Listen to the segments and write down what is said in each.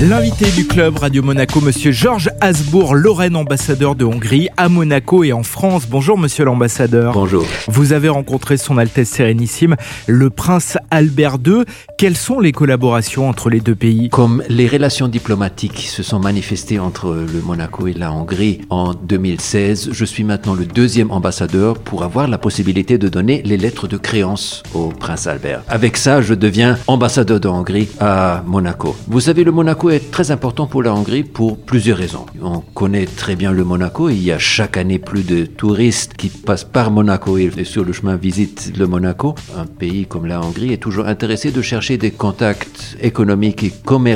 L'invité du club Radio Monaco, Monsieur Georges Hasbourg, Lorraine, ambassadeur de Hongrie à Monaco et en France. Bonjour Monsieur l'ambassadeur. Bonjour. Vous avez rencontré Son Altesse Sérénissime, le Prince Albert II. Quelles sont les collaborations entre les deux pays? Comme les relations diplomatiques se sont manifestées entre le Monaco et la Hongrie en 2016, je suis maintenant le deuxième ambassadeur pour avoir la possibilité de donner les lettres de créance au Prince Albert. Avec ça, je deviens ambassadeur de Hongrie à Monaco. Vous savez, le Monaco est très important pour la Hongrie pour plusieurs raisons. On connaît très bien le Monaco. Il y a chaque année plus de touristes qui passent par Monaco et sur le chemin visitent le Monaco. Un pays comme la Hongrie est toujours intéressé de chercher des contacts économiques et commerciaux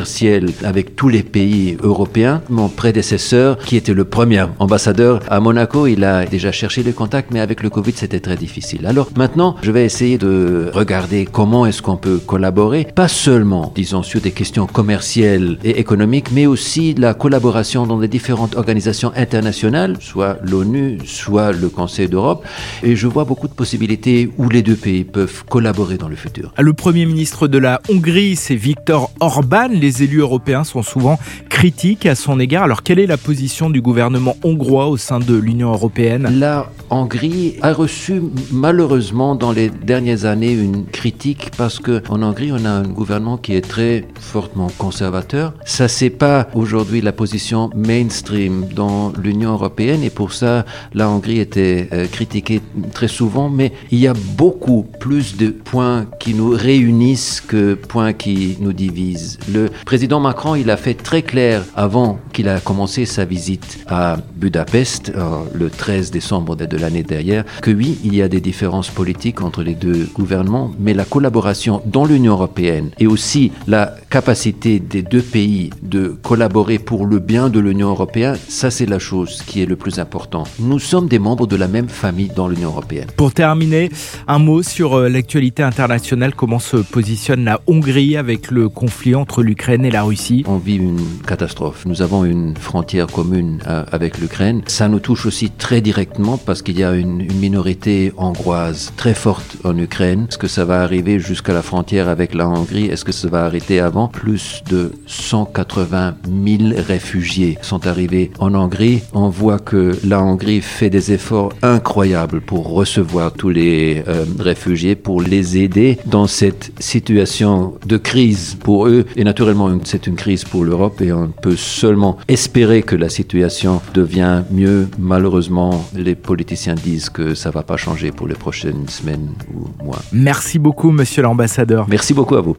avec tous les pays européens. Mon prédécesseur, qui était le premier ambassadeur à Monaco, il a déjà cherché les contacts, mais avec le Covid, c'était très difficile. Alors maintenant, je vais essayer de regarder comment est-ce qu'on peut collaborer, pas seulement, disons, sur des questions commerciales et économique, mais aussi la collaboration dans les différentes organisations internationales, soit l'ONU, soit le Conseil d'Europe. Et je vois beaucoup de possibilités où les deux pays peuvent collaborer dans le futur. Le Premier ministre de la Hongrie, c'est Viktor Orban. Les élus européens sont souvent critiques à son égard. Alors quelle est la position du gouvernement hongrois au sein de l'Union européenne? La Hongrie a reçu malheureusement dans les dernières années une critique parce qu'en Hongrie, on a un gouvernement qui est très fortement conservateur ça, c'est pas aujourd'hui la position mainstream dans l'Union européenne et pour ça, la Hongrie était euh, critiquée très souvent, mais il y a beaucoup plus de points qui nous réunissent que points qui nous divisent. Le président Macron, il a fait très clair avant qu'il a commencé sa visite à Budapest, euh, le 13 décembre de l'année dernière, que oui, il y a des différences politiques entre les deux gouvernements, mais la collaboration dans l'Union européenne et aussi la capacité des deux pays de collaborer pour le bien de l'Union européenne, ça c'est la chose qui est le plus important. Nous sommes des membres de la même famille dans l'Union européenne. Pour terminer, un mot sur euh, l'actualité internationale, comment se positionne la Hongrie avec le conflit entre l'Ukraine et la Russie? On vit une catastrophe. Nous avons une frontière commune euh, avec l'Ukraine. Ça nous touche aussi très directement parce qu'il y a une, une minorité hongroise très forte en Ukraine. Est-ce que ça va arriver jusqu'à la frontière avec la Hongrie? Est-ce que ça va arrêter avant? Plus de 180 000 réfugiés sont arrivés en Hongrie. On voit que la Hongrie fait des efforts incroyables pour recevoir tous les euh, réfugiés, pour les aider dans cette situation de crise pour eux. Et naturellement, c'est une crise pour l'Europe et on peut seulement espérer que la situation devient mieux. Malheureusement, les politiciens disent que ça va pas changer pour les prochaines semaines ou mois. Merci beaucoup, monsieur l'ambassadeur. Merci beaucoup à vous.